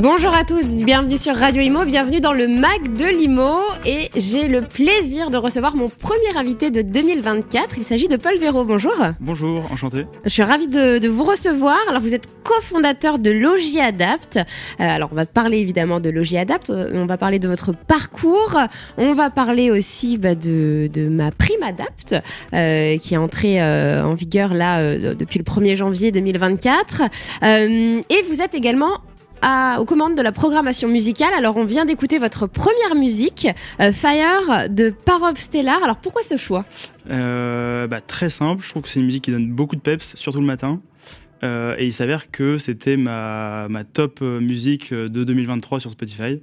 Bonjour à tous, bienvenue sur Radio Imo, bienvenue dans le Mac de l'Imo et j'ai le plaisir de recevoir mon premier invité de 2024. Il s'agit de Paul Véro. Bonjour. Bonjour, enchanté. Je suis ravie de, vous recevoir. Alors vous êtes cofondateur de Logis Adapt. Euh, alors on va parler évidemment de Logis Adapt, euh, on va parler de votre parcours, on va parler aussi bah, de, ma prime Adapt euh, qui est entrée en vigueur là depuis le 1er janvier 2024. et vous êtes également aux commandes de la programmation musicale. Alors, on vient d'écouter votre première musique, euh, Fire de Parov Stellar. Alors, pourquoi ce choix? Euh, bah, Très simple. Je trouve que c'est une musique qui donne beaucoup de peps, surtout le matin. Euh, et il s'avère que c'était ma, ma top musique de 2023 sur Spotify.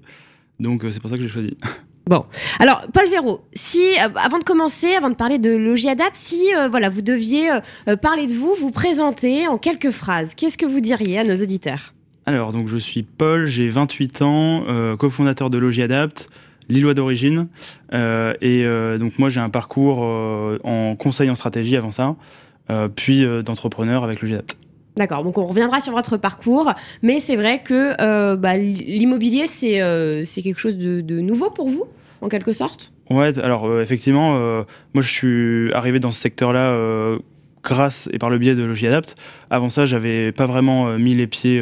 Donc, c'est pour ça que j'ai choisi. Bon, alors Paul Véro, si avant de commencer, avant de parler de Logiadap, si voilà vous deviez parler de vous, vous présenter en quelques phrases, qu'est-ce que vous diriez à nos auditeurs? Alors, donc je suis Paul, j'ai 28 ans, euh, cofondateur de Logi Adapt, Lillois d'origine. Euh, et euh, donc, moi, j'ai un parcours en conseil en stratégie avant ça, puis d'entrepreneur avec Logi Adapt. D'accord, donc on reviendra sur votre parcours, mais c'est vrai que bah, l'immobilier, c'est quelque chose de, de, nouveau pour vous, en quelque sorte? Ouais, alors effectivement, moi je suis arrivé dans ce secteur-là grâce et par le biais de Logi Adapt. Avant ça, j'avais pas vraiment mis les pieds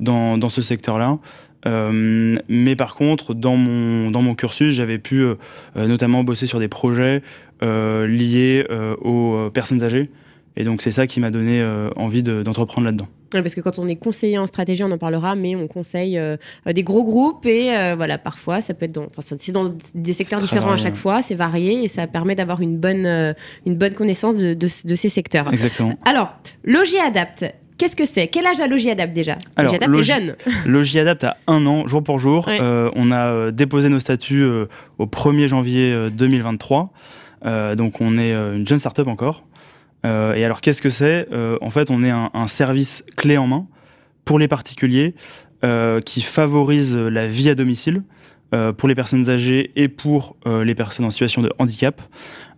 dans, dans ce secteur-là. Euh, mais par contre, dans mon, dans mon cursus, j'avais pu euh, euh, notamment bosser sur des projets liés aux personnes âgées. Et donc, c'est ça qui m'a donné envie d'entreprendre là-dedans. parce que quand on est conseiller en stratégie, on en parlera, mais on conseille des gros groupes et voilà, parfois, ça peut être dans, enfin, dans des secteurs différents à chaque fois, c'est varié et ça permet d'avoir une bonne, une bonne connaissance de, de, de, ces secteurs. Exactement. Alors, Logier Adapt, Qu'est-ce que c'est? Quel âge a Logiadapt déjà? Logiadapt est jeune. Logiadapt a un an, jour pour jour. Euh, on a euh, déposé nos statuts euh, au 1er janvier 2023. donc on est une jeune start-up encore. et alors qu'est-ce que c'est? En fait, on est un, un, service clé en main pour les particuliers qui favorise la vie à domicile pour les personnes âgées et pour les personnes en situation de handicap.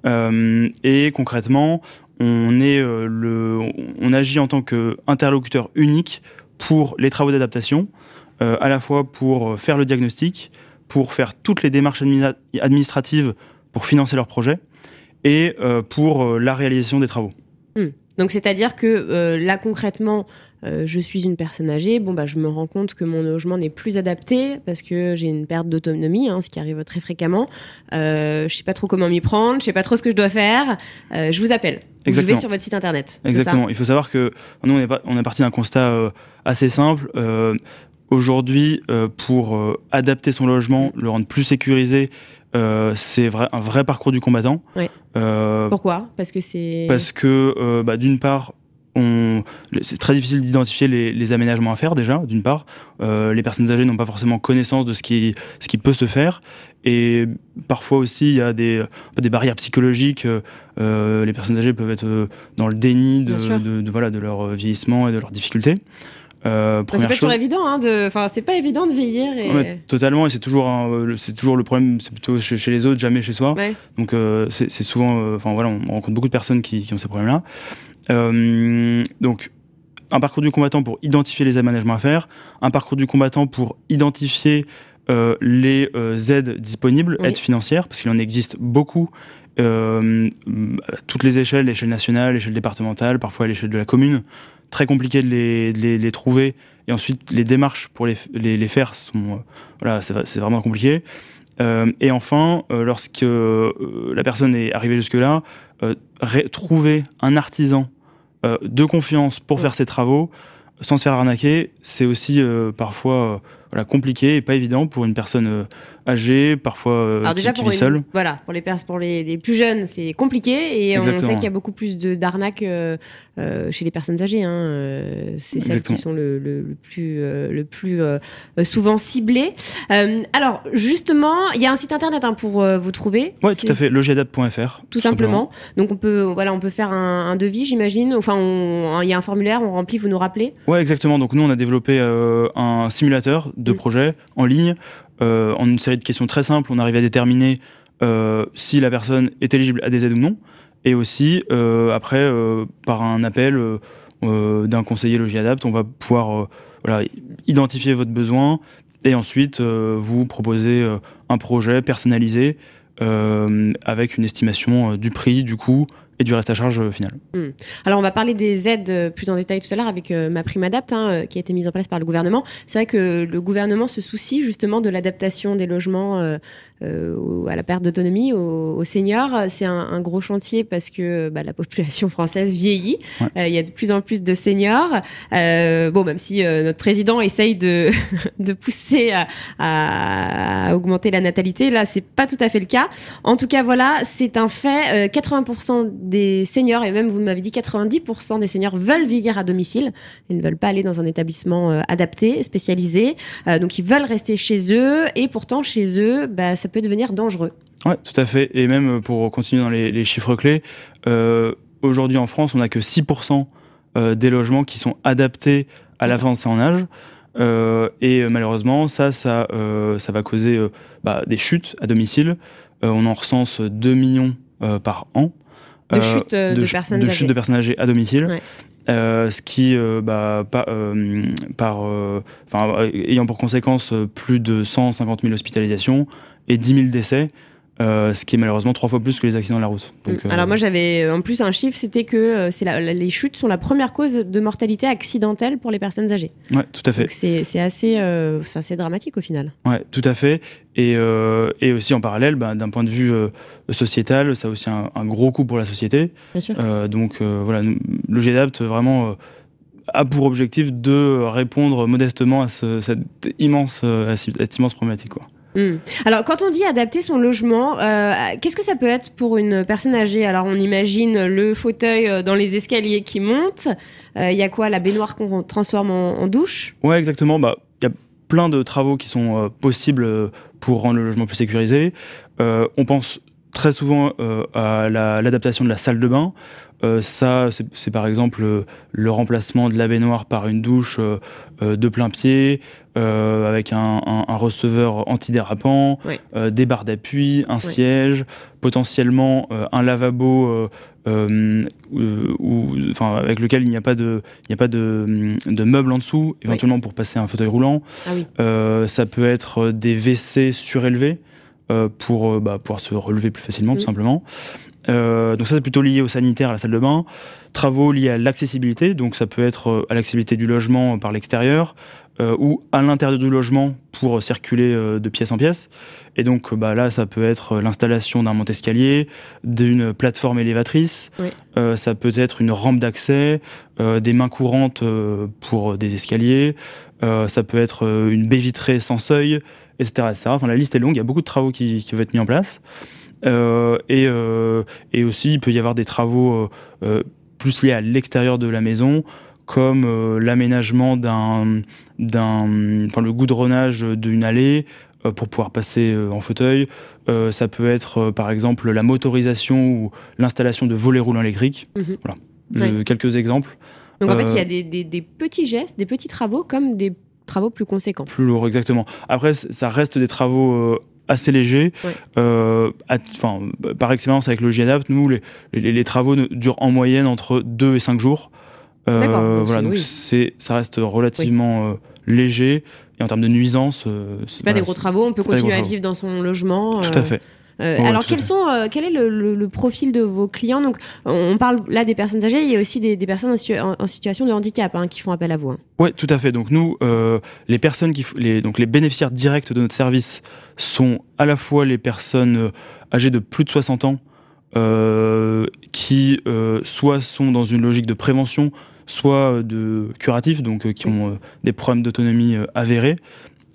et concrètement, euh, on agit en tant qu'interlocuteur unique pour les travaux d'adaptation, euh, à la fois pour euh, faire le diagnostic, pour faire toutes les démarches administratives pour financer leur projet et pour la réalisation des travaux. Hmm. Donc c'est-à-dire que là concrètement, je suis une personne âgée, bon bah je me rends compte que mon logement n'est plus adapté parce que j'ai une perte d'autonomie, hein, ce qui arrive très fréquemment. Euh, je sais pas trop comment m'y prendre, je sais pas trop ce que je dois faire. je vous appelle. Je vais sur votre site internet. Exactement. Il faut savoir que nous, on est, on est parti d'un constat euh, assez simple. Euh, aujourd'hui, euh, pour adapter son logement, le rendre plus sécurisé, c'est vrai, un vrai parcours du combattant. Pourquoi? Parce que c'est. Parce que, bah, d'une part, c'est très difficile d'identifier les, aménagements à faire déjà, d'une part. les personnes âgées n'ont pas forcément connaissance de ce qui, ce qui peut se faire. Et parfois aussi, il y a des, des barrières psychologiques. Euh, euh, les personnes âgées peuvent être euh, dans le déni de, voilà, de leur vieillissement et de leurs difficultés. Euh, c'est pas toujours évident, hein, de... enfin, c'est pas évident de vieillir. Et... totalement, et c'est toujours, c'est toujours le problème, c'est plutôt chez, les autres, jamais chez soi. Donc c'est, souvent, enfin voilà, on rencontre beaucoup de personnes qui, qui ont ces problèmes-là. Donc un parcours du combattant pour identifier les aménagements à faire, un parcours du combattant pour identifier euh, les euh, aides disponibles, aides financières, parce qu'il en existe beaucoup, euh, à toutes les échelles, l'échelle nationale, l'échelle départementale, parfois à l'échelle de la commune. Très compliqué de les, les, trouver. Et ensuite, les démarches pour les, les, faire sont, voilà, c'est vraiment compliqué. et enfin, lorsque la personne est arrivée jusque-là, trouver un artisan de confiance pour faire ses travaux, sans se faire arnaquer, c'est aussi parfois voilà, compliqué et pas évident pour une personne euh, âgée, parfois euh, Alors déjà qui, pour vit seule. Voilà, pour les, pour les, les plus jeunes, c'est compliqué et on sait qu'il y a beaucoup plus d'arnaques euh, chez les personnes âgées. Hein. c'est celles qui sont le, le, plus, le plus souvent ciblées. alors, justement, il y a un site internet hein, pour vous trouver. Oui, tout à fait, logiadap.fr. Tout, simplement. Donc, on peut, voilà, on peut faire un, un devis, j'imagine. Enfin, il y a un formulaire, on remplit, vous nous rappelez Oui, exactement. Donc, nous, on a développé un simulateur de projets en ligne. Euh, en une série de questions très simples, on arrive à déterminer si la personne est éligible à des aides ou non, et aussi après par un appel d'un conseiller logis adapt, on va pouvoir voilà, identifier votre besoin et ensuite vous proposer un projet personnalisé avec une estimation du prix, du coût et du reste à charge euh, final. Hmm. Alors on va parler des aides euh, plus en détail tout à l'heure avec euh, ma prime adapt hein, qui a été mise en place par le gouvernement. C'est vrai que le gouvernement se soucie justement de l'adaptation des logements à la perte d'autonomie aux, seniors. C'est un, gros chantier parce que bah, la population française vieillit. Il y a de plus en plus de seniors. bon, même si notre président essaye de, de pousser à, à, augmenter la natalité, là c'est pas tout à fait le cas. En tout cas, voilà, c'est un fait. 80% des seniors, et même vous m'avez dit 90% des seniors veulent vieillir à domicile. Ils ne veulent pas aller dans un établissement euh, adapté, spécialisé. Euh, donc ils veulent rester chez eux, et pourtant chez eux, bah, ça peut devenir dangereux. Oui, tout à fait. Et même euh, pour continuer dans les, chiffres clés, aujourd'hui en France, on n'a que 6% des logements qui sont adaptés à l'avancée en âge. et malheureusement, ça, ça, ça va causer bah, des chutes à domicile. on en recense 2 millions par an. De euh, chute euh, de, personnes de âgées. chute de personnes âgées à domicile. Euh, ce qui, bah, par, ayant pour conséquence plus de 150 000 hospitalisations et 10 000 décès, euh, ce qui est malheureusement trois fois plus que les accidents de la route. Mm. Euh, Alors moi j'avais en plus un chiffre, c'était que c'est les chutes sont la première cause de mortalité accidentelle pour les personnes âgées. Ouais, tout à fait. C'est assez, euh, assez dramatique au final. Ouais, tout à fait. Et, et aussi en parallèle, bah, d'un point de vue sociétal, ça a aussi un, gros coût pour la société. Bien sûr. donc voilà, le GEDAPT vraiment a pour objectif de répondre modestement à, cette, immense, à cette immense problématique. Quoi. Hmm. Alors, quand on dit adapter son logement, euh, qu'est-ce que ça peut être pour une personne âgée? Alors, on imagine le fauteuil euh, dans les escaliers qui monte. Euh, il y a quoi? La baignoire qu'on transforme en, douche? Ouais, exactement. Bah, il y a plein de travaux qui sont possibles pour rendre le logement plus sécurisé. on pense très souvent à l'adaptation de la salle de bain. Euh, ça, c'est par exemple euh, le remplacement de la baignoire par une douche euh, de plein pied, avec un, receveur antidérapant, des barres d'appui, un siège, potentiellement un lavabo enfin, avec lequel il n'y a pas de, il a pas de, de meubles en dessous, éventuellement pour passer un fauteuil roulant. Ah ça peut être des WC surélevés. pour bah, pouvoir se relever plus facilement, tout mm. simplement. Euh, donc ça c'est plutôt lié au sanitaire, à la salle de bain. Travaux liés à l'accessibilité, donc ça peut être euh, à l'accessibilité du logement par l'extérieur euh, ou à l'intérieur du logement pour circuler de pièce en pièce. Et donc bah, là ça peut être l'installation d'un monte-escalier, d'une plateforme élévatrice, ça peut être une rampe d'accès, des mains courantes pour des escaliers, ça peut être une baie vitrée sans seuil, etc., Enfin la liste est longue, il y a beaucoup de travaux qui, qui vont être mis en place. Euh, et, euh, et, aussi, il peut y avoir des travaux euh, plus liés à l'extérieur de la maison, comme l'aménagement d'un, d'un, enfin, le goudronnage d'une allée pour pouvoir passer en fauteuil. ça peut être par exemple la motorisation ou l'installation de volets roulants électriques. Mhm. Voilà, quelques exemples. Donc en fait, il y a des, des, des, petits gestes, des petits travaux comme des travaux plus conséquents. Plus lourds, exactement. Après, ça reste des travaux assez léger. Euh, enfin, par expérience avec le GIADAPT, nous, les, les, travaux durent en moyenne entre 2 et 5 jours. Euh, voilà, donc c'est, ça reste relativement euh, léger. Et en termes de nuisance, c'est pas des gros travaux. On peut continuer à vivre dans son logement. Tout à fait. Euh, alors, quels sont, euh, quel est le, profil de vos clients? Donc, on parle là des personnes âgées, il y a aussi des, personnes en, situation de handicap hein, qui font appel à vous. Hein. Oui, tout à fait. Donc, nous, euh, les personnes qui, les, donc les bénéficiaires directs de notre service sont à la fois les personnes âgées de plus de 60 ans, qui soit sont dans une logique de prévention, soit de curatif, donc qui ont des problèmes d'autonomie avérés.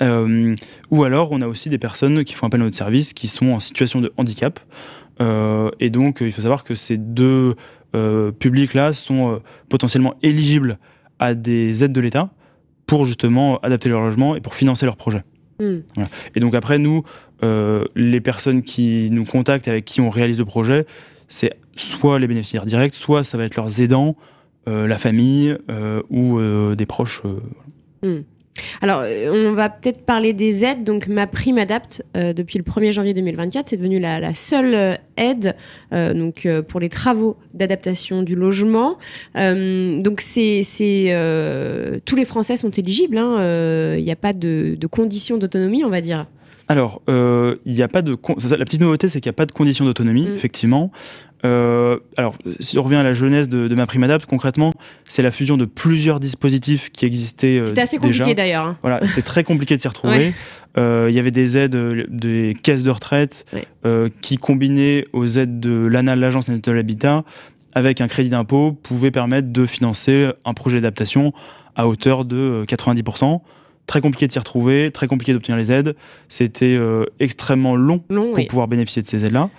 Euh, ou alors, on a aussi des personnes qui font appel à notre service qui sont en situation de handicap. Euh, et donc, il faut savoir que ces deux euh, publics-là sont potentiellement éligibles à des aides de l'État pour justement adapter leur logement et pour financer leur projet. Hmm. Et donc après, nous, les personnes qui nous contactent, avec qui on réalise le projet, c'est soit les bénéficiaires directs, soit ça va être leurs aidants, la famille ou des proches. Hmm. Alors, euh, on va peut-être parler des aides. Donc, ma prime adapte euh, depuis le 1er janvier 2024, c'est devenu la, seule euh, aide donc pour les travaux d'adaptation du logement. donc, c'est tous les Français sont éligibles. Hein, il n'y a pas de, conditions d'autonomie, on va dire. Alors, il n'y a pas de la petite nouveauté, c'est qu'il n'y a pas de conditions d'autonomie, mm. effectivement. Euh, alors, si on revient à la jeunesse de, ma prime adapte, concrètement, c'est la fusion de plusieurs dispositifs qui existaient. Euh, c'était assez compliqué d'ailleurs. Hein. Voilà, c'était très compliqué de s'y retrouver. Euh, il y avait des aides des caisses de retraite qui, combinées aux aides de l'ANA, l'Agence nationale de l'habitat, avec un crédit d'impôt, pouvaient permettre de financer un projet d'adaptation à hauteur de 90% très compliqué de s'y retrouver, très compliqué d'obtenir les aides. C'était euh, extrêmement long, pour pouvoir bénéficier de ces aides-là.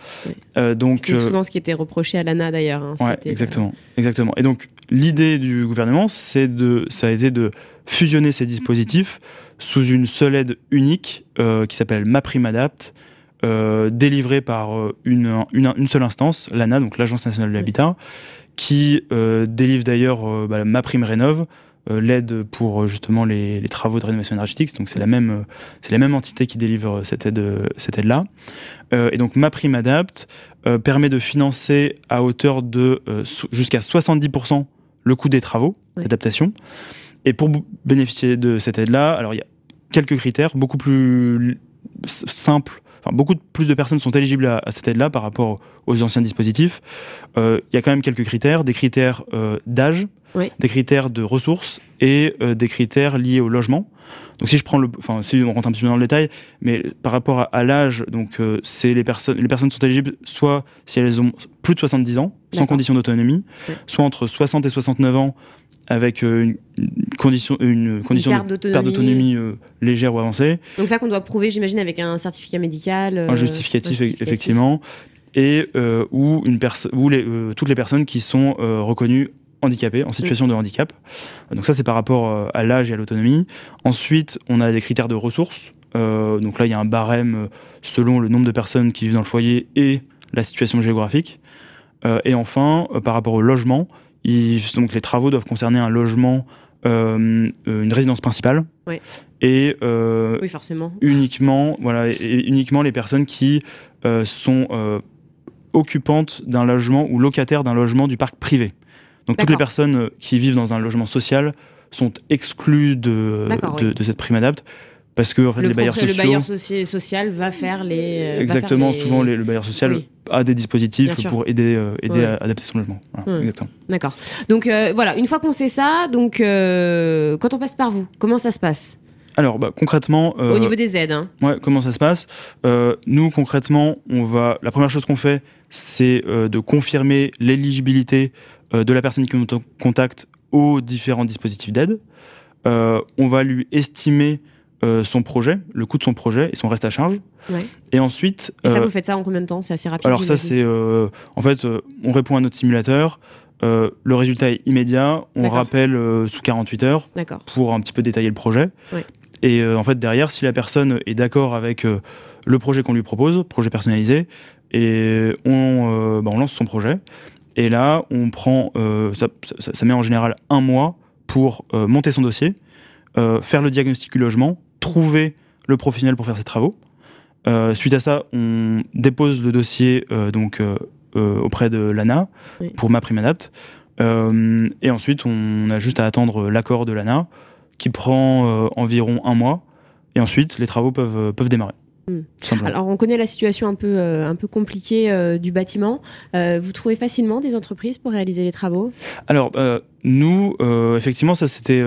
Euh, donc c'était euh, souvent ce qui était reproché à l'ANA d'ailleurs. Hein. Ouais, exactement, exactement. Et donc l'idée du gouvernement, c'est de, ça a été de fusionner ces dispositifs sous une seule aide unique qui s'appelle MaPrimeAdapt. Euh, délivrée par une, une, seule instance, l'ANA, donc l'Agence nationale de l'habitat, qui délivre d'ailleurs bah, ma prime rénove, euh, l'aide pour euh, justement les, travaux de rénovation énergétique. Donc c'est la même, euh, c'est la même entité qui délivre cette aide, cette aide là. et donc ma prime adapt permet de financer à hauteur de jusqu'à 70% le coût des travaux d'adaptation. Et pour bénéficier de cette aide-là, alors il y a quelques critères beaucoup plus simples Enfin, beaucoup plus de personnes sont éligibles à, cette aide-là par rapport aux anciens dispositifs. Il y a quand même quelques critères, des critères d'âge, des critères de ressources et euh, des critères liés au logement. Donc si je prends le, enfin si on rentre un petit peu dans le détail, mais par rapport à, l'âge, donc euh, c'est les personnes, les personnes sont éligibles soit si elles ont plus de 70 ans, sans condition d'autonomie, soit entre 60 et 69 ans avec euh, une, condition, une condition perte d'autonomie légère ou avancée. Donc ça qu'on doit prouver, j'imagine, avec un certificat médical. un, justificatif, effectivement, et où une où les, toutes les personnes qui sont reconnues handicapés, en situation de handicap. Donc ça, c'est par rapport euh, à l'âge et à l'autonomie. Ensuite, on a des critères de ressources. Euh, donc là, il y a un barème euh, selon le nombre de personnes qui vivent dans le foyer et la situation géographique. et enfin, par rapport au logement, donc les travaux doivent concerner un logement, une résidence principale. Et oui, forcément. Uniquement, voilà, uniquement les personnes qui sont occupantes d'un logement ou locataires d'un logement du parc privé. Donc toutes les personnes euh, qui vivent dans un logement social sont exclues de, de, cette prime adapte parce que en fait, le les bailleurs sociaux. Le bailleur social va faire les. Euh, exactement, souvent le bailleur social a des dispositifs pour aider, euh, aider à adapter son logement. D'accord. Donc voilà, une fois qu'on sait ça, donc quand on passe par vous, comment ça se passe? Alors bah, concrètement, au niveau des aides, hein. ouais, comment ça se passe? Nous concrètement, on va, la première chose qu'on fait, c'est de confirmer l'éligibilité de la personne qui nous contacte aux différents dispositifs d'aide. Euh, on va lui estimer euh, son projet, le coût de son projet et son reste à charge. Et ensuite. Et ça, vous faites ça en combien de temps? C'est assez rapide. Alors, ça, c'est. en fait, on répond à notre simulateur. le résultat est immédiat. On rappelle sous 48 heures pour un petit peu détailler le projet. Et en fait, derrière, si la personne est d'accord avec le projet qu'on lui propose, projet personnalisé, et on, bah, on lance son projet. Et là, on prend, euh, ça, met en général un mois pour euh, monter son dossier, euh, faire le diagnostic du logement, trouver le professionnel pour faire ses travaux. suite à ça, on dépose le dossier donc auprès de l'ANA pour ma prime adapt. et ensuite, on a juste à attendre l'accord de l'ANA qui prend environ un mois. Et ensuite, les travaux peuvent, peuvent démarrer. Hmm. Alors, on connaît la situation un peu, euh, un peu compliquée euh, du bâtiment. Euh, vous trouvez facilement des entreprises pour réaliser les travaux? Alors, nous, effectivement, ça c'était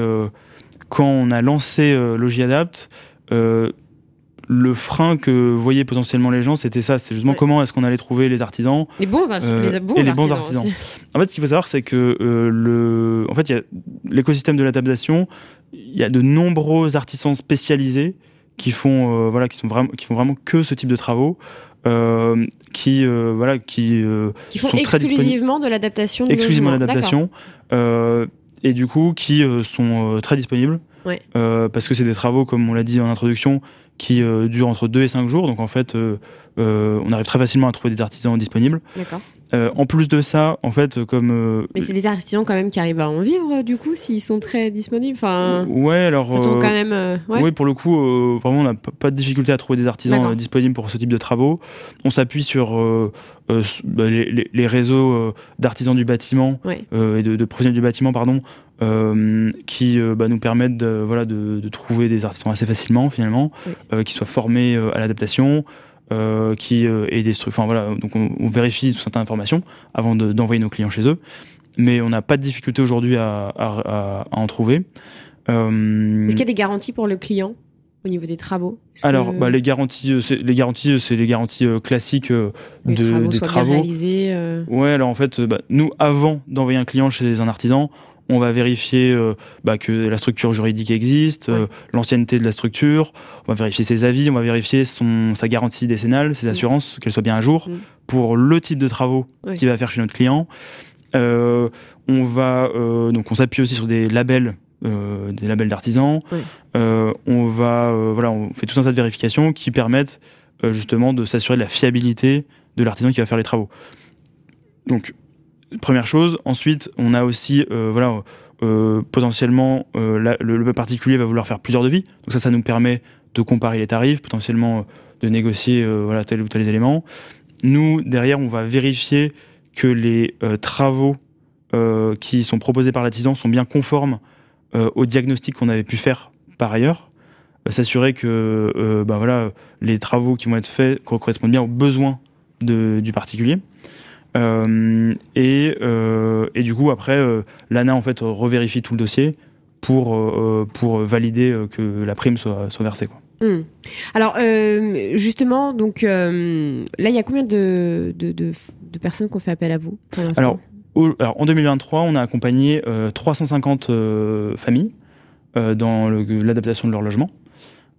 quand on a lancé Logiadapt. le frein que voyaient potentiellement les gens, c'était ça. C'était justement comment est-ce qu'on allait trouver les artisans. Les bons, les bons, et les bons artisans. En fait, ce qu'il faut savoir, c'est que le, en fait, l'écosystème de l'adaptation, il y a de nombreux artisans spécialisés qui font euh, voilà qui sont vraiment qui font vraiment que ce type de travaux euh, qui euh, voilà qui, qui font exclusivement de l'adaptation exclusivement l'adaptation et du coup qui sont très disponibles parce que c'est des travaux comme on l'a dit en introduction qui dure entre 2 et 5 jours. Donc en fait, on arrive très facilement à trouver des artisans disponibles. D'accord. Euh, en plus de ça, en fait, comme. Euh, mais c'est des artisans quand même qui arrivent à en vivre, du coup, s'ils sont très disponibles. Enfin. Ouais, alors. Euh, quand même. Oui, pour le coup, vraiment, on n'a pas de difficulté à trouver des artisans disponibles pour ce type de travaux. On s'appuie sur bah, les, réseaux d'artisans du bâtiment et de, professionnels du bâtiment, pardon, qui bah, nous permettent de, voilà, de, trouver des artisans assez facilement, finalement, qui soient formés à l'adaptation. Euh, qui euh, est des enfin voilà, donc on, vérifie certaines informations avant d'envoyer nos clients chez eux, mais on n'a pas de difficulté aujourd'hui à, à, en trouver. Euh, Est-ce qu'il y a des garanties pour le client au niveau des travaux? Alors, bah, les garanties, les garanties, c'est les garanties classiques de, travaux des travaux. Réalisés, Ouais, alors en fait, bah, nous, avant d'envoyer un client chez un artisan, on va vérifier euh, bah, que la structure juridique existe, euh, l'ancienneté de la structure, on va vérifier ses avis, on va vérifier son, sa garantie décennale, ses assurances, qu'elles soient bien à jour, pour le type de travaux qu'il va faire chez notre client. Euh, on va donc on s'appuie aussi sur des labels, des labels d'artisans. on va voilà, on fait tout un tas de vérifications qui permettent justement de s'assurer de la fiabilité de l'artisan qui va faire les travaux. Donc Première chose. Ensuite, on a aussi, euh, voilà, euh, potentiellement, euh, le, particulier va vouloir faire plusieurs devis. Donc ça, ça nous permet de comparer les tarifs, potentiellement de négocier voilà, tel ou tel élément. Nous, derrière, on va vérifier que les travaux qui sont proposés par l'artisan sont bien conformes au diagnostic qu'on avait pu faire par ailleurs. S'assurer que bah, voilà, les travaux qui vont être faits correspondent bien aux besoins du particulier. Euh, et, euh, et, du coup, après, euh, l'ANA en fait revérifie tout le dossier pour, pour valider que la prime soit, soit versée. Quoi. Hmm. Alors, justement, donc là, il y a combien de, de, de, personnes qui ont fait appel à vous alors, alors, en 2023, on a accompagné 350 familles dans l'adaptation de leur logement.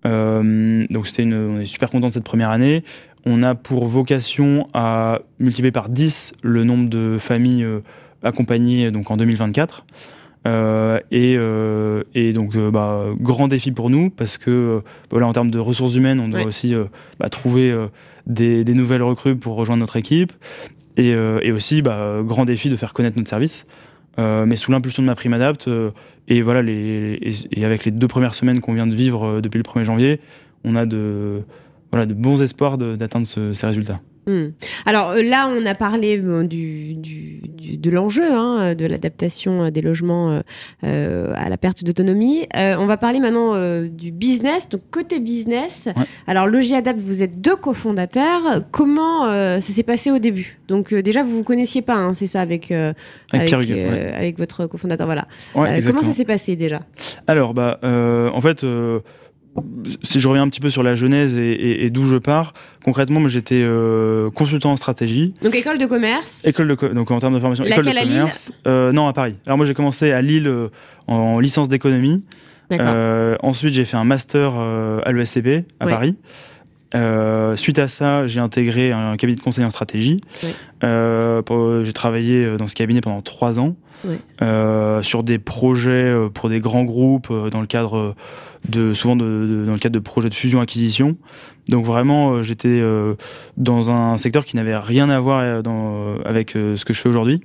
donc, c'était une, on est super content de cette première année on a pour vocation à multiplier par 10 le nombre de familles euh, accompagnées donc en 2024. Euh, euh, et, donc, bah, grand défi pour nous parce que voilà, en termes de ressources humaines, on doit aussi bah, trouver des, nouvelles recrues pour rejoindre notre équipe. Et, aussi, bah, grand défi de faire connaître notre service. mais sous l'impulsion de ma prime Adapt, et, voilà, les, et, avec les deux premières semaines qu'on vient de vivre depuis le 1er janvier, on a de, voilà, de bons espoirs d'atteindre ces résultats. Hmm. Alors euh, là, on a parlé du, de l'enjeu hein, de l'adaptation des logements euh, à la perte d'autonomie. Euh, on va parler maintenant du business. Donc côté business, alors Logis Adapt, vous êtes deux cofondateurs. Comment ça s'est passé au début? Donc déjà, vous vous connaissiez pas, hein, c'est ça, avec avec, avec, votre cofondateur. Voilà. comment ça s'est passé déjà? Alors bah en fait si je reviens un petit peu sur la genèse et, d'où je pars, concrètement, moi j'étais euh, consultant en stratégie. Donc école de commerce. École de donc en termes de formation, école de commerce. Euh, non, à Paris. Alors moi j'ai commencé à Lille euh, en, licence d'économie. ensuite j'ai fait un master à l'ESCP à Paris. Suite à ça, j'ai intégré un cabinet de conseil en stratégie. j'ai travaillé dans ce cabinet pendant trois ans sur des projets pour des grands groupes dans le cadre souvent de, dans le cadre de projets de fusion-acquisition. Donc vraiment, euh, j'étais euh, dans un secteur qui n'avait rien à voir euh, dans, avec ce que je fais aujourd'hui,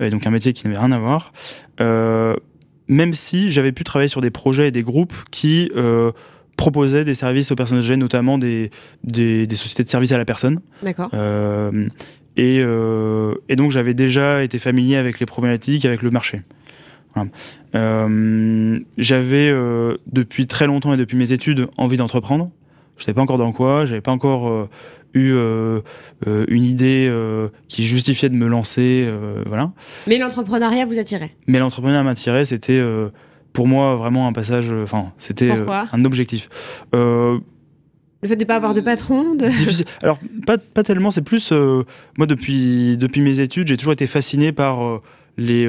donc un métier qui n'avait rien à voir. même si j'avais pu travailler sur des projets et des groupes qui proposaient des services aux personnes âgées, notamment des, des, sociétés de services à la personne. D'accord. et, et, donc j'avais déjà été familier avec les problématiques, avec le marché. Euh, j'avais euh, depuis très longtemps et depuis mes études envie d'entreprendre. Je savais pas encore dans quoi, j'avais pas encore euh, eu une idée qui justifiait de me lancer, voilà. Mais l'entrepreneuriat vous attirait? Mais l'entrepreneuriat m'attirait, c'était pour moi vraiment un passage, enfin c'était un objectif. le fait de ne pas avoir de patron de... Alors, pas, pas tellement, c'est plus. moi, depuis, depuis mes études, j'ai toujours été fasciné par les,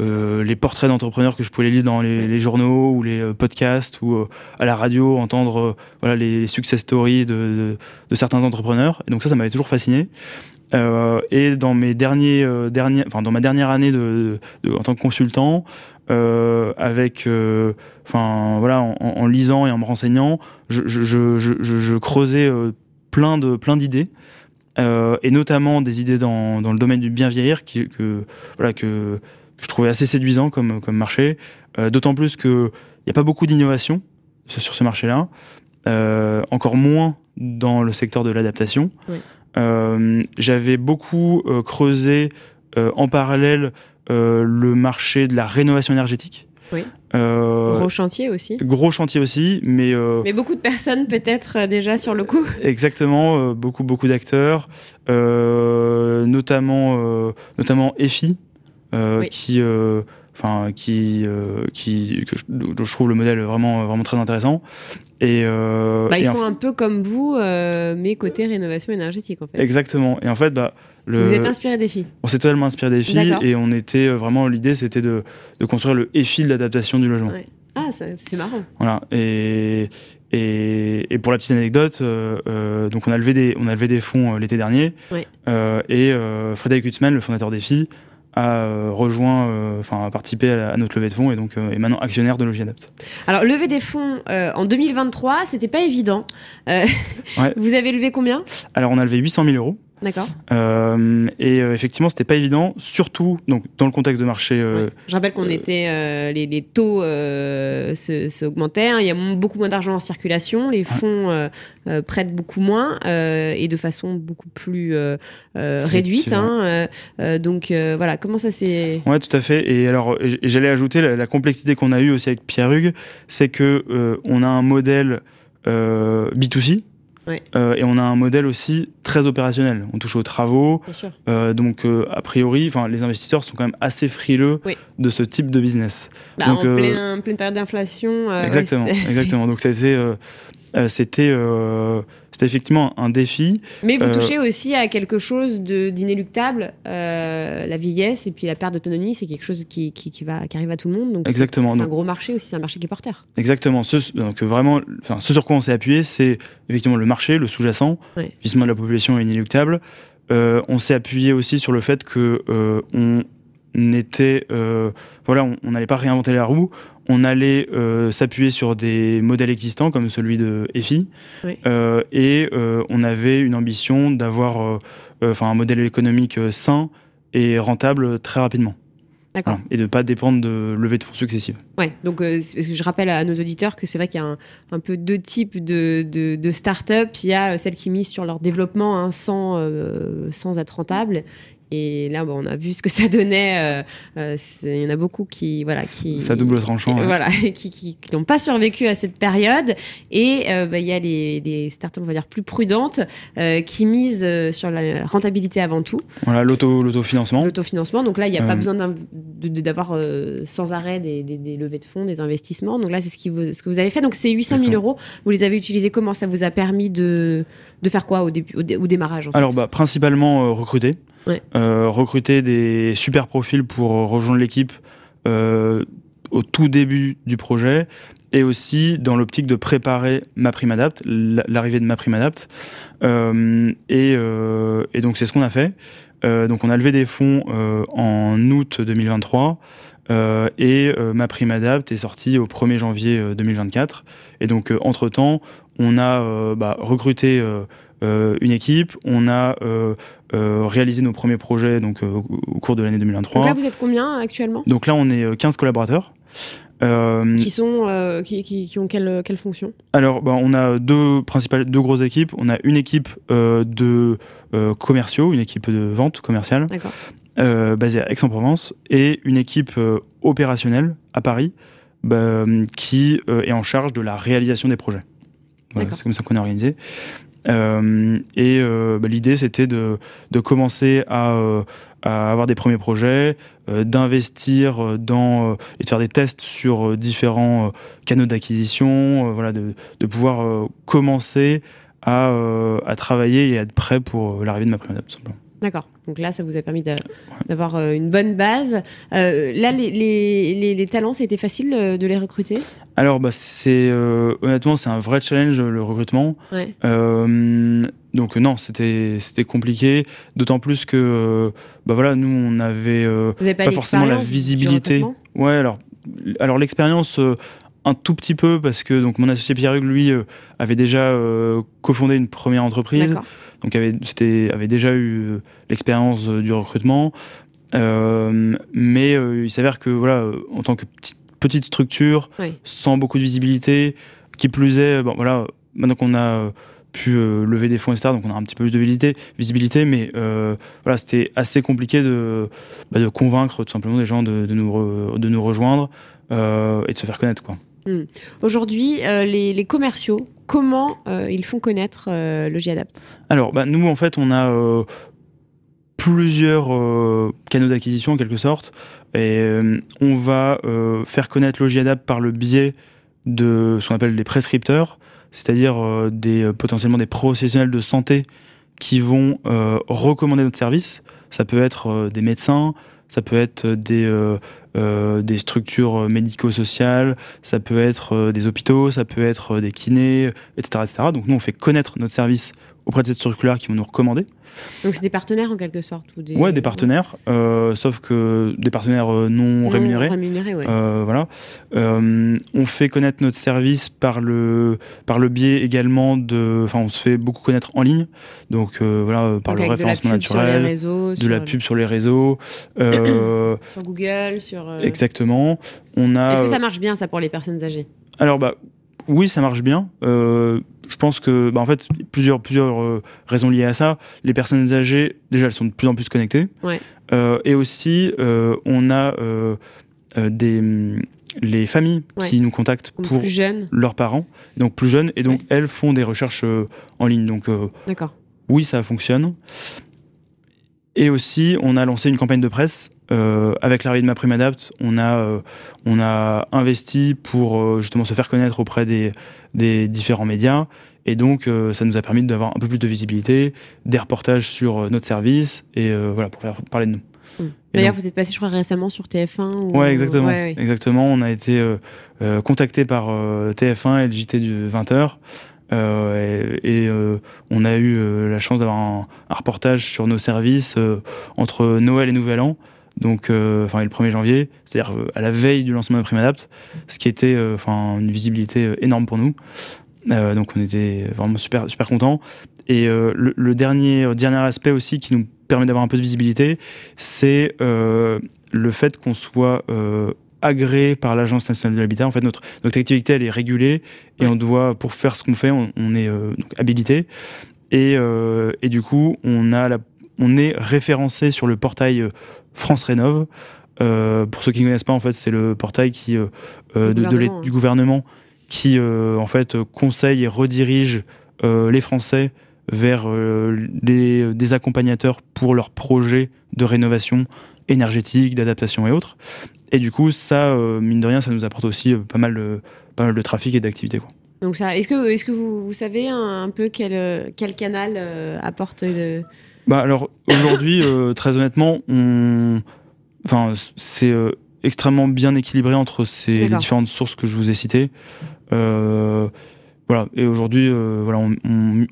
les portraits d'entrepreneurs que je pouvais lire dans les, journaux ou les podcasts ou à la radio, entendre voilà les, success stories de, de, certains entrepreneurs. Et donc ça, ça m'avait toujours fasciné. Et dans mes derniers, derniers, enfin dans ma dernière année en tant que consultant, avec, enfin voilà, en, lisant et en me renseignant, je, creusais plein de plein d'idées. Euh, et notamment des idées dans, dans, le domaine du bien vieillir que, voilà, que, je trouvais assez séduisant comme, comme marché. Euh, d'autant plus qu'il n'y a pas beaucoup d'innovation sur ce marché-là, euh, encore moins dans le secteur de l'adaptation. J'avais beaucoup creusé en parallèle le marché de la rénovation énergétique. Oui. Euh, gros chantier aussi. Gros chantier aussi, mais. Euh, mais beaucoup de personnes peut-être euh, déjà sur le coup. Exactement, beaucoup beaucoup d'acteurs, notamment notamment EFI, qui enfin qui qui que je, trouve le modèle vraiment vraiment très intéressant. Et, bah, ils font un peu comme vous mais côté rénovation énergétique en fait. Exactement. Et en fait bah vous êtes inspiré des filles. On s'est totalement inspiré des filles et on était euh, vraiment l'idée c'était de, de, construire le EFI de l'adaptation du logement. Ah, c'est marrant. Voilà. Et, et, et, pour la petite anecdote, euh, euh, donc on a levé des on a levé des fonds l'été dernier. Et Frédéric Hutzman, le fondateur des filles, a rejoint, enfin a participé à, notre levée de fonds et donc est maintenant actionnaire de Logiadapt. Alors lever des fonds en 2023, c'était pas évident. Vous avez levé combien? Alors on a levé 800 000 euros. D'accord. Euh, et euh, effectivement, c'était pas évident, surtout donc dans le contexte de marché. Euh, Je rappelle qu'on était les, les, taux s'augmentaient, hein. il y a beaucoup moins d'argent en circulation, les fonds prêtent beaucoup moins et de façon beaucoup plus réduite. Hein, donc voilà, comment ça s'est. Ouais, tout à fait. Et alors, j'allais ajouter la, la complexité qu'on a eue aussi avec Pierre Hugues, c'est que on a un modèle B2C euh, et on a un modèle aussi très opérationnel. On touche aux travaux. Euh, donc, euh, a priori, les investisseurs sont quand même assez frileux de ce type de business. Bah, donc, en pleine période d'inflation. exactement, exactement. Donc, ça a été euh, c'était euh, c'était effectivement un défi. Mais vous euh, touchez aussi à quelque chose d'inéluctable, la vieillesse et puis la perte d'autonomie, c'est quelque chose qui, qui, va, qui arrive à tout le monde. Donc Exactement. C'est un gros marché aussi, c'est un marché qui est porteur. Exactement. Ce, donc vraiment, enfin, ce sur quoi on s'est appuyé, c'est effectivement le marché, le sous-jacent. Oui. de la population est inéluctable. on s'est appuyé aussi sur le fait que on était, voilà, on n'allait pas réinventer la roue on allait euh, s'appuyer sur des modèles existants comme celui de EFI euh, et euh, on avait une ambition d'avoir un modèle économique sain et rentable très rapidement. et de ne pas dépendre de levées de fonds successives. Ouais, donc je rappelle à nos auditeurs que c'est vrai qu'il y a un, peu deux types de, de, start-up. Il y a celles qui misent sur leur développement hein, sans, sans être rentable et là, bon, on a vu ce que ça donnait. Euh, euh, il y en a beaucoup qui, voilà, qui ça double tranchant, voilà, qui, qui, n'ont pas survécu à cette période. Et euh, bah, il y a les, des startups, on va dire plus prudentes, qui misent sur la rentabilité avant tout. Voilà, l'auto, l'autofinancement. L'autofinancement. Donc là, il n'y a pas besoin d'avoir sans arrêt des, des, levées de fonds, des investissements. Donc là, c'est ce, qui vous, ce que vous avez fait. Donc ces 800 000 euros, vous les avez utilisés comment? Ça vous a permis de, de faire quoi au début, au, démarrage Alors, bah, principalement recruter. Euh, recruter des super profils pour rejoindre l'équipe euh, au tout début du projet et aussi dans l'optique de préparer ma prime adapt, l'arrivée de ma prime adapt. Euh, et, donc c'est ce qu'on a fait. donc on a levé des fonds en août 2023 et ma prime adapt est sortie au 1er janvier 2024. Et donc entre temps, on a bah, recruté euh, une équipe, on a euh, euh, réalisé nos premiers projets donc, au cours de l'année 2023. Donc là, vous êtes combien actuellement? Donc là, on est 15 collaborateurs. qui sont qui, qui, ont quelle, quelle fonction? Alors, bah, on a deux principales, deux grosses équipes. On a une équipe de commerciaux, une équipe de vente commerciale, basée à Aix-en-Provence, et une équipe opérationnelle à Paris, bah, qui est en charge de la réalisation des projets. c'est comme ça qu'on est organisé. Euh, et euh, bah, l'idée, c'était de, de, commencer à, euh, avoir des premiers projets, d'investir dans et de faire des tests sur différents canaux d'acquisition, voilà, de, pouvoir commencer à, à, travailler et être prêt pour l'arrivée de ma première D'accord. Donc là, ça vous a permis d'avoir euh, une bonne base. Euh, là, les, les, les, talents, c'était facile euh, de les recruter? Alors, bah, c'est honnêtement, c'est un vrai challenge le recrutement. donc non, c'était c'était compliqué. D'autant plus que bah voilà, nous on avait pas, pas forcément la visibilité. Ouais, alors alors l'expérience un tout petit peu parce que donc mon associé Pierre Hugues lui avait déjà cofondé une première entreprise donc avait, avait déjà eu euh, l'expérience euh, du recrutement. Euh, mais il s'avère que voilà, en tant que petite, structure, sans beaucoup de visibilité, qui plus est, bon voilà, maintenant qu'on a pu lever des fonds, etc. Donc on a un petit peu plus de visibilité, visibilité mais voilà, c'était assez compliqué de, bah, de convaincre tout simplement des gens de, de nous, de nous rejoindre et de se faire connaître. Quoi. Hmm. Aujourd'hui, euh, les, commerciaux, comment euh, ils font connaître euh, le J-Adapt Alors, bah, nous, en fait, on a plusieurs canaux d'acquisition, en quelque sorte. Et on va faire connaître le J-Adapt par le biais de ce qu'on appelle des prescripteurs, c'est-à-dire des, potentiellement des professionnels de santé qui vont recommander notre service. Ça peut être des médecins, ça peut être des, euh, des structures médico-sociales, ça peut être euh, des hôpitaux, ça peut être des kinés, etc., etc. Donc nous, on fait connaître notre service auprès de cette structure-là qui vont nous recommander. Donc c'est des partenaires en quelque sorte ou des... Ouais, des partenaires, euh, sauf que des partenaires euh, non, rémunérés. rémunérés ouais. euh, voilà. Euh, on fait connaître notre service par le, par le biais également de... Enfin, on se fait beaucoup connaître en ligne, donc voilà, par le référencement naturel, de la pub sur les réseaux. sur Google, sur... Exactement. On a... Est-ce que ça marche bien ça pour les personnes âgées? Alors, bah, oui, ça marche bien. Euh, je pense que, bah, en fait, plusieurs, plusieurs euh, raisons liées à ça. Les personnes âgées, déjà, elles sont de plus en plus connectées. Euh, et aussi, on a des, les familles qui nous contactent pour leurs parents, donc plus jeunes, et donc elles font des recherches en ligne. Donc, oui, ça fonctionne. Et aussi, on a lancé une campagne de presse euh, avec l'arrivée de ma prime adapt, on a, euh, on a investi pour euh, justement se faire connaître auprès des, des différents médias. Et donc, ça nous a permis d'avoir un peu plus de visibilité, des reportages sur notre service, et voilà, pour faire parler de nous. Hmm. D'ailleurs, vous êtes passé, je crois, récemment sur TF1. Ou... Ouais, exactement. Exactement. On a été contacté par TF1 et le JT du 20h. et, on a eu la chance d'avoir un, un, reportage sur nos services entre Noël et Nouvel An donc euh, enfin le 1er janvier, c'est-à-dire euh, à la veille du lancement de Primadapt, ce qui était euh, enfin une visibilité énorme pour nous. donc on était vraiment super super contents. Et le, dernier dernier aspect aussi qui nous permet d'avoir un peu de visibilité, c'est le fait qu'on soit agréé par l'Agence nationale de l'habitat. En fait, notre, notre activité, elle est régulée et on doit, pour faire ce qu'on fait, on, est donc habilité. Et, et, du coup, on, a la, on est référencé sur le portail France Rénove. Euh, pour ceux qui ne connaissent pas, en fait, c'est le portail qui, euh, euh, du gouvernement qui en fait conseille et redirige les Français vers des accompagnateurs pour leurs projets de rénovation énergétique, d'adaptation et autres. Et du coup, ça, mine de rien, ça nous apporte aussi pas mal de, pas mal de trafic et d'activité. Donc ça, est-ce que, vous, vous savez un, peu quel, quel canal apporte de bah alors aujourd'hui, euh, très honnêtement, on, enfin c'est euh, extrêmement bien équilibré entre ces différentes sources que je vous ai citées. Euh, voilà. Et aujourd'hui, voilà, on,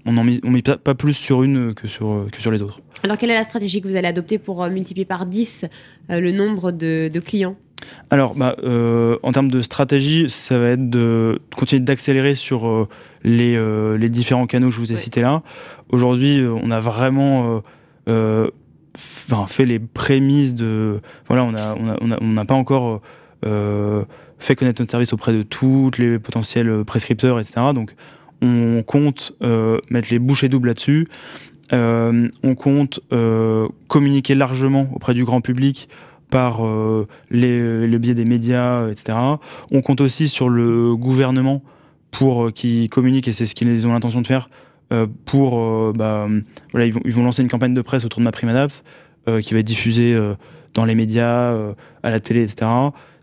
on, met, on met pas plus sur une que sur que sur les autres. Alors quelle est la stratégie que vous allez adopter pour multiplier par 10 le nombre de, de clients? Alors, bah, en termes de stratégie, ça va être de continuer d'accélérer sur les, les, différents canaux que je vous ai cités là. Aujourd'hui, euh, on a vraiment euh, euh, fait les prémices de. Voilà, on n'a on a, on a, pas encore fait connaître notre service auprès de tous les potentiels prescripteurs, etc. Donc, on compte mettre les bouchées doubles là-dessus. on compte communiquer largement auprès du grand public par les, le biais des médias, etc. On compte aussi sur le gouvernement pour qui communique, et c'est ce qu'ils ont l'intention de faire, euh, pour euh, bah, voilà, ils vont, ils vont, lancer une campagne de presse autour de ma prime adapt euh, qui va être diffusée dans les médias, à la télé, etc.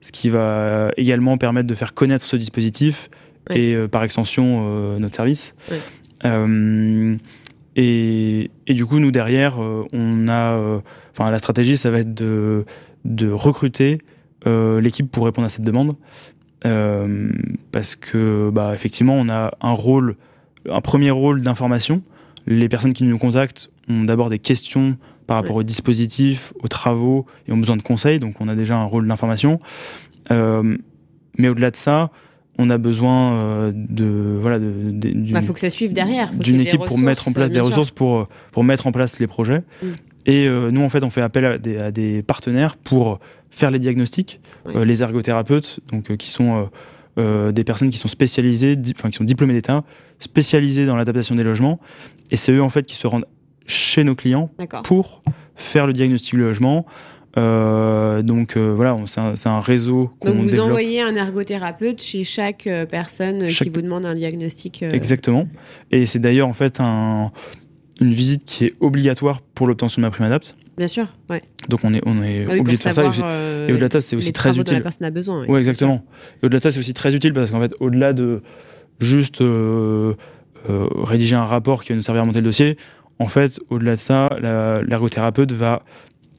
Ce qui va également permettre de faire connaître ce dispositif et par extension notre service. Et, du coup, nous derrière, on a, enfin, la stratégie, ça va être de, de recruter l'équipe pour répondre à cette demande. Parce que, bah, effectivement, on a un rôle, un premier rôle d'information. Les personnes qui nous contactent ont d'abord des questions par rapport au dispositif, aux travaux et ont besoin de conseils. Donc, on a déjà un rôle d'information. mais au-delà de ça, on a besoin euh, de voilà de, bah, faut que ça suive derrière d'une équipe pour mettre en place des ressources pour pour mettre en place les projets mm. et euh, nous en fait on fait appel à des, partenaires pour faire les diagnostics euh, les ergothérapeutes donc qui sont des personnes qui sont spécialisées enfin qui sont diplômées d'état spécialisées dans l'adaptation des logements et c'est eux en fait qui se rendent chez nos clients pour faire le diagnostic du logement euh, donc euh, voilà, c'est un, réseau. Donc vous envoyez un ergothérapeute chez chaque euh, personne qui vous demande un diagnostic. Exactement. Et c'est d'ailleurs en fait un, une visite qui est obligatoire pour l'obtention de ma prime adapt. Bien sûr, ouais. Donc on est, on est ah obligé de faire ça. Et, au-delà de ça, c'est aussi très utile. la personne a besoin. Oui, exactement. Et au-delà de ça, c'est aussi très utile parce qu'en fait, au-delà de juste rédiger un rapport qui va nous servir à monter le dossier, en fait, au-delà de ça, l'ergothérapeute va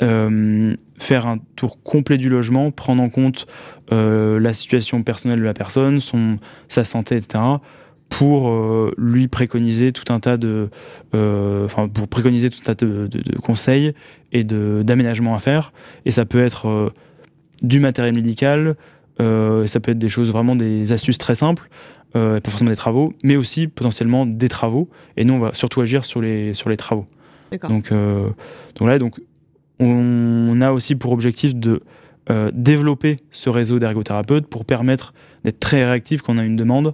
euh, faire un tour complet du logement, prendre en compte euh, la situation personnelle de la personne, son, sa santé, etc., pour euh, lui préconiser tout un tas de, enfin pour préconiser tout un tas de, conseils et d'aménagements à faire. Et ça peut être du matériel médical, ça peut être des choses vraiment des astuces très simples. pas forcément des travaux, mais aussi potentiellement des travaux. Et nous, on va surtout agir sur les, sur les travaux. Donc, donc là, donc on a aussi pour objectif de euh, développer ce réseau d'ergothérapeutes pour permettre d'être très réactif quand on a une demande euh,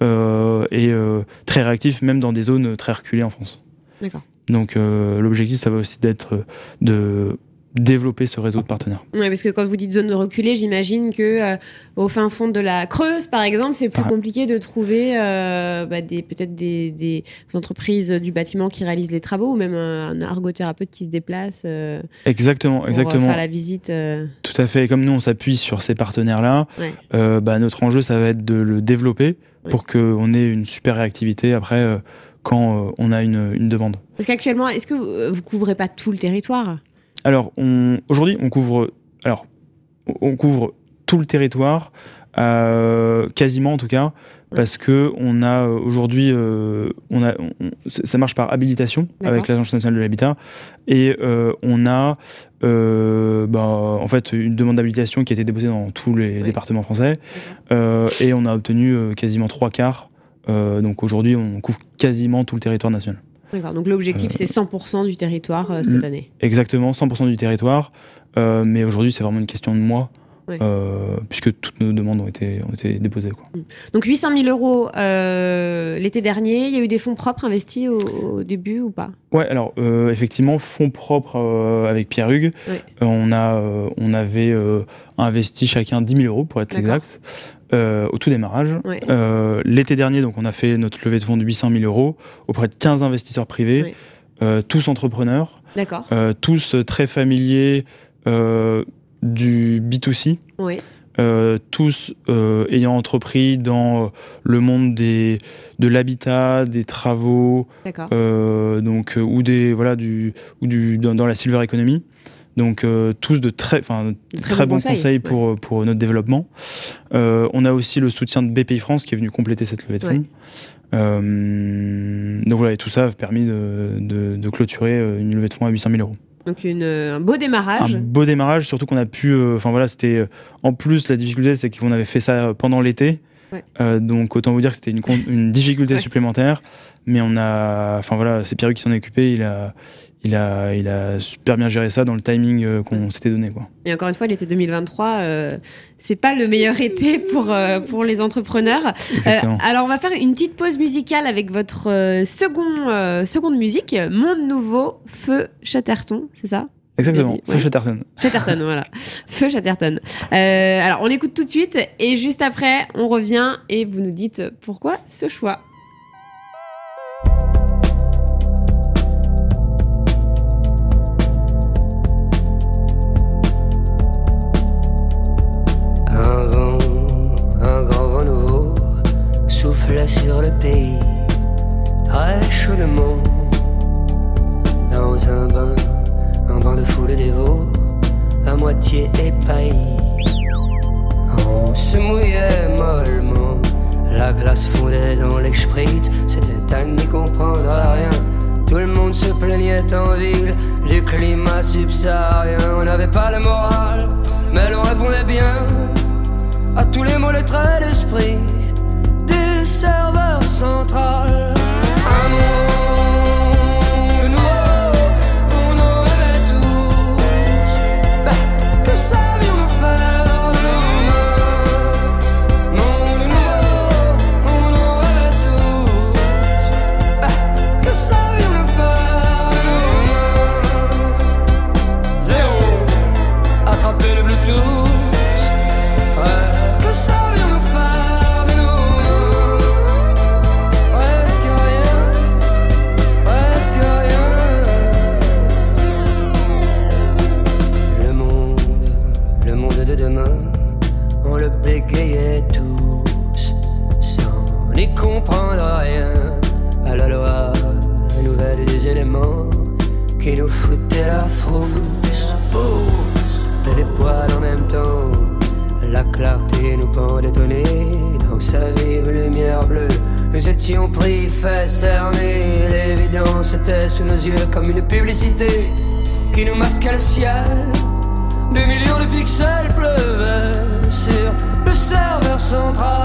et euh, très réactif même dans des zones très reculées en France. D'accord. Donc l'objectif, ça va aussi d'être de développer ce réseau de partenaires. Oui, parce que quand vous dites zone de reculée, j'imagine que euh, au fin fond de la Creuse, par exemple, c'est plus compliqué de trouver euh, bah, des peut-être des, entreprises du bâtiment qui réalisent les travaux ou même un, ergothérapeute qui se déplace. Euh, exactement, pour exactement. Faire la visite. Tout à fait. Et comme nous, on s'appuie sur ces partenaires-là, bah, notre enjeu, ça va être de le développer pour qu'on ait une super réactivité après quand on a une, une demande. Parce qu'actuellement, est-ce que vous couvrez pas tout le territoire? Alors, aujourd'hui, on couvre, alors, on couvre tout le territoire, euh, quasiment en tout cas, parce que on a euh, aujourd'hui, euh, on a, ça marche par habilitation avec l'Agence nationale de l'habitat, et on a, bah, en fait, une demande d'habilitation qui a été déposée dans tous les départements français, et on a obtenu quasiment trois quarts. donc aujourd'hui, on couvre quasiment tout le territoire national. D'accord, donc l'objectif c'est 100% du territoire euh, cette année. Exactement, 100% du territoire. Euh, mais aujourd'hui c'est vraiment une question de mois. Euh, puisque toutes nos demandes ont été, ont été déposées. Quoi. Mm. Donc 800 000 euros l'été dernier, il y a eu des fonds propres investis au, début ou pas? Ouais, alors effectivement, fonds propres avec Pierre Hugues, on, a, on avait investi chacun 10 000 euros pour être exact. Euh, au tout démarrage. Euh, l'été dernier, donc, on a fait notre levée de fonds de 800 000 euros auprès de 15 investisseurs privés, euh, tous entrepreneurs, tous très familiers du B2C. tous ayant entrepris dans le monde des, de l'habitat, des travaux, donc ou des voilà du ou du dans la silver economy. Donc euh, tous de très, très, bons conseils, pour, pour notre développement. Euh, on a aussi le soutien de BPI France qui est venu compléter cette levée de fonds. Euh, donc voilà, et tout ça a permis de, clôturer une levée de fonds à 800 000 euros. Donc un beau démarrage. Un beau démarrage, surtout qu'on a pu. Enfin voilà, c'était. en plus, la difficulté, c'est qu'on avait fait ça pendant l'été. donc autant vous dire que c'était une, une difficulté supplémentaire. Mais on a. Enfin voilà, c'est Pierre qui s'en est occupé. Il a, il a, il a super bien géré ça dans le timing euh, qu'on s'était donné. Quoi. Et encore une fois, l'été 2023, euh, c'est pas le meilleur été pour, euh, pour les entrepreneurs. alors, on va faire une petite pause musicale avec votre second, seconde musique, Monde Nouveau, Feu Chatterton, c'est ça? Exactement, Feu Chatterton. Chatterton, voilà. Feu Chatterton. alors, on écoute tout de suite et juste après, on revient et vous nous dites pourquoi ce choix. Sur le pays, très chaudement, un bain de foule dévot, à moitié épaillis. On se mouillait mollement, la glace fondait dans les spritz, c'était à n'y comprendre rien. Tout le monde se plaignait en ville du climat subsaharien. On n'avait pas le moral, mais l'on répondait bien à tous les mots, traits d'esprit serveur central. Foutaient la frousse. Les poils en même temps, la clarté nous pendait dans sa vive lumière bleue. Nous étions pris, fait cerner, l'évidence était sous nos yeux comme une publicité qui nous masquait le ciel. Des millions de pixels pleuvaient sur le serveur central.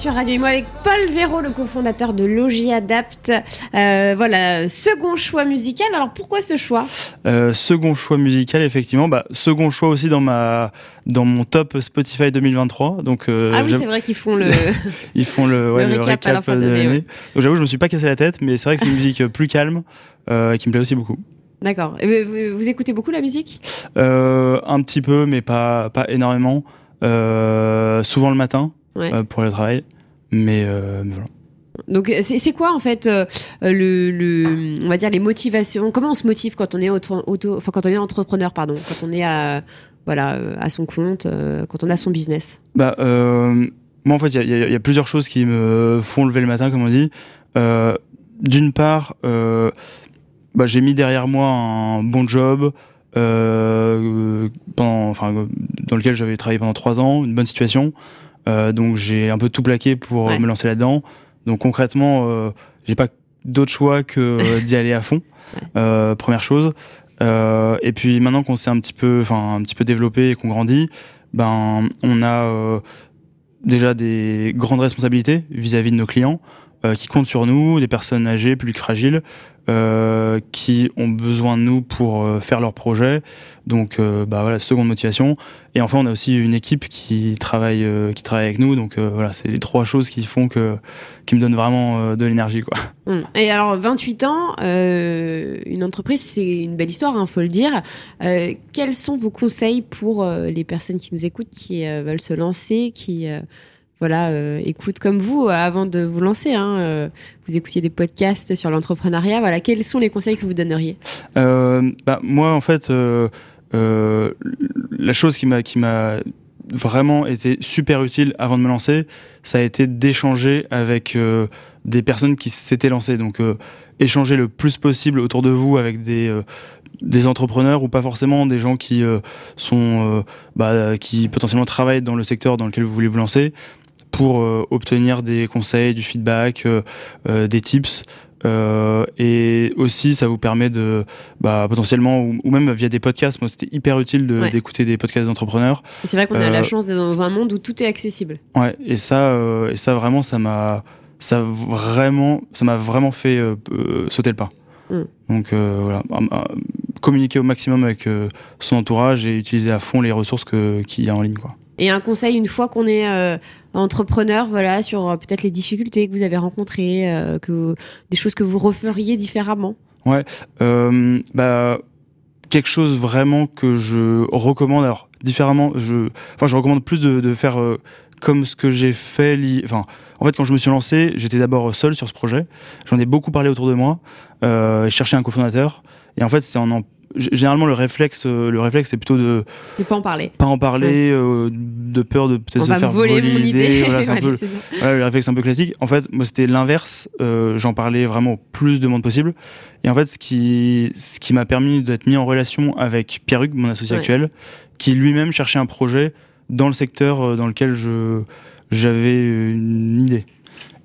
Sur Radio Imo avec Paul Véro, le cofondateur de Logi Adapt. Euh, voilà, second choix musical. Alors pourquoi ce choix? Euh, second choix musical, effectivement. Bah, second choix aussi dans ma dans mon top Spotify 2023. Donc euh, Ah oui, c'est vrai qu'ils font le. ils font le, ouais, Le le récap récap de l'année. Donc j'avoue, je me suis pas cassé la tête, mais c'est vrai que c'est une musique plus calme qui me plaît aussi beaucoup. D'accord. Vous, vous- écoutez beaucoup la musique? Un petit peu, mais pas pas énormément. Souvent le matin Ouais. euh, pour le travail, mais, euh, mais voilà. Donc c'est c'est quoi en fait euh, le, le- on va dire les motivations Comment on se motive quand on est auto, auto- enfin quand on est entrepreneur pardon, quand on est à voilà euh, à son compte, euh, quand on a son business? Bah, euh, moi, en fait, il y a- y, y plusieurs choses qui me font lever le matin, comme on dit. Euh, D'une part, euh, bah, j'ai mis derrière moi un bon job euh, pendant, enfin, euh, dans lequel j'avais travaillé pendant trois ans, une bonne situation. Euh, donc, j'ai un peu tout plaqué pour Ouais. me lancer là-dedans. Donc, concrètement, euh, j'ai pas d'autre choix que euh, d'y aller à fond. Ouais. Euh, première chose. Euh, et puis maintenant qu'on s'est un petit peu, enfin un petit peu développé et qu'on grandit, ben on a euh, déjà des grandes responsabilités vis-à-vis de nos clients euh, qui comptent sur nous, des personnes âgées, publics fragiles, euh, qui ont besoin de nous pour euh, faire leurs projets. Donc, bah voilà, seconde motivation. Et enfin, on a aussi une équipe qui travaille, qui travaille avec nous. Donc voilà, c'est les trois choses qui font que, qui me donnent vraiment de l'énergie. Hum. Et alors 28 ans, une entreprise c'est une belle histoire, il faut le dire. Quels sont vos conseils pour les personnes qui nous écoutent, qui veulent se lancer, qui voilà euh, écoutent comme vous euh, avant de vous lancer hein, euh, Vous écoutiez des podcasts sur l'entrepreneuriat. Voilà, quels sont les conseils que vous donneriez? Bah, moi, en fait, la chose qui m'a vraiment été super utile avant de me lancer, ça a été d'échanger avec des personnes qui s'étaient lancées. Donc échanger le plus possible autour de vous avec des des entrepreneurs ou pas forcément des gens qui sont bah, qui potentiellement travaillent dans le secteur dans lequel vous voulez vous lancer pour obtenir des conseils, du feedback, des tips euh, et aussi, ça vous permet de, bah, potentiellement, ou, même via des podcasts, moi c'était hyper utile d'écouter des podcasts d'entrepreneurs. C'est vrai qu'on a la euh, chance d'être dans un monde où tout est accessible. Ouais, et ça, euh, et ça vraiment, ça m'a, ça vraiment, ça m'a vraiment fait sauter le pas. Mm. Donc voilà, communiquer au maximum avec son entourage et utiliser à fond les ressources qu'il y a en ligne, quoi. Et un conseil une fois qu'on est euh, entrepreneur, voilà, sur euh, peut-être les difficultés que vous avez rencontrées, euh, que des choses que vous referiez différemment. Ouais, bah quelque chose vraiment que je recommande. Alors différemment, je, enfin, je recommande plus de, faire comme ce que j'ai fait. Enfin, en fait, quand je me suis lancé, j'étais d'abord seul sur ce projet. J'en ai beaucoup parlé autour de moi. Euh, cherché un cofondateur. Et en fait, c'est en, en généralement le réflexe euh, le réflexe c'est plutôt de ne pas en parler. pas en parler euh, de peur de peut-être se faire voler, mon idée. Voilà, c'est peu voilà, le réflexe un peu classique. En fait moi c'était l'inverse euh, j'en parlais vraiment au plus de monde possible. Et en fait ce qui ce qui m'a permis d'être mis en relation avec Pierre Hugues mon associé actuel qui lui-même cherchait un projet dans le secteur dans lequel je j'avais une idée.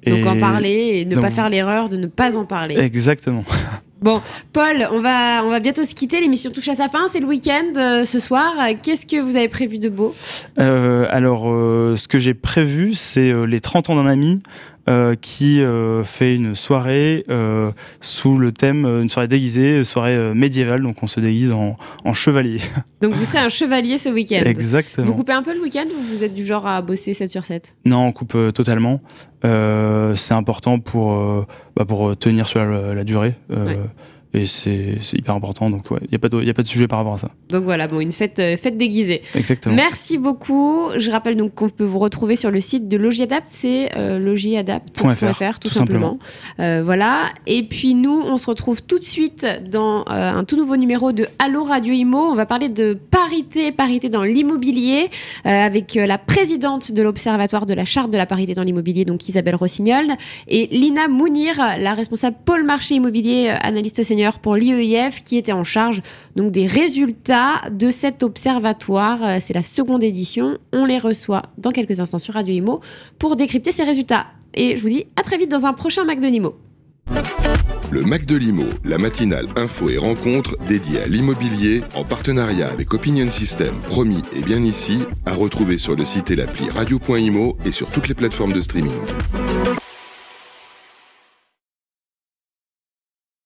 Donc en parler et ne pas faire l'erreur de ne pas en parler. Exactement. Bon, Paul, on va, on va bientôt se quitter. L'émission touche à sa fin. C'est le week-end euh, ce soir. Qu'est-ce que vous avez prévu de beau? Euh, Alors, euh, ce que j'ai prévu, c'est les 30 ans d'un ami. Qui fait une soirée sous le thème, une soirée déguisée, soirée médiévale, donc on se déguise en, en chevalier. Donc vous serez un chevalier ce week-end. Exactement. Vous coupez un peu le week-end ou vous êtes du genre à bosser 7 sur 7 Non, on coupe totalement. c'est important pour, bah, pour tenir sur la, durée. Et c'est hyper important, donc il n'y a, pas de, a pas de sujet par rapport à ça. Donc voilà, bon, une fête, euh, fête déguisée. Exactement. Merci beaucoup. Je rappelle donc qu'on peut vous retrouver sur le site de Logiadapt, c'est euh, logiadapt.fr tout, simplement. Euh, voilà. Et puis nous, on se retrouve tout de suite dans euh, un tout nouveau numéro de Allo Radio Imo. On va parler de parité, parité dans l'immobilier, avec la présidente de l'Observatoire de la Charte de la parité dans l'immobilier, donc Isabelle Rossignol, et Lina Mounir, la responsable pôle marché immobilier, analyste senior pour l'IEIF qui était en charge donc des résultats de cet observatoire. Euh, c'est la seconde édition. On les reçoit dans quelques instants sur Radio Imo pour décrypter ces résultats. Et je vous dis à très vite dans un prochain Mac de Limo. Le Mac de Limo, la matinale info et rencontre dédiée à l'immobilier en partenariat avec Opinion System, promis et bien ici, à retrouver sur le site et l'appli radio.imo et sur toutes les plateformes de streaming.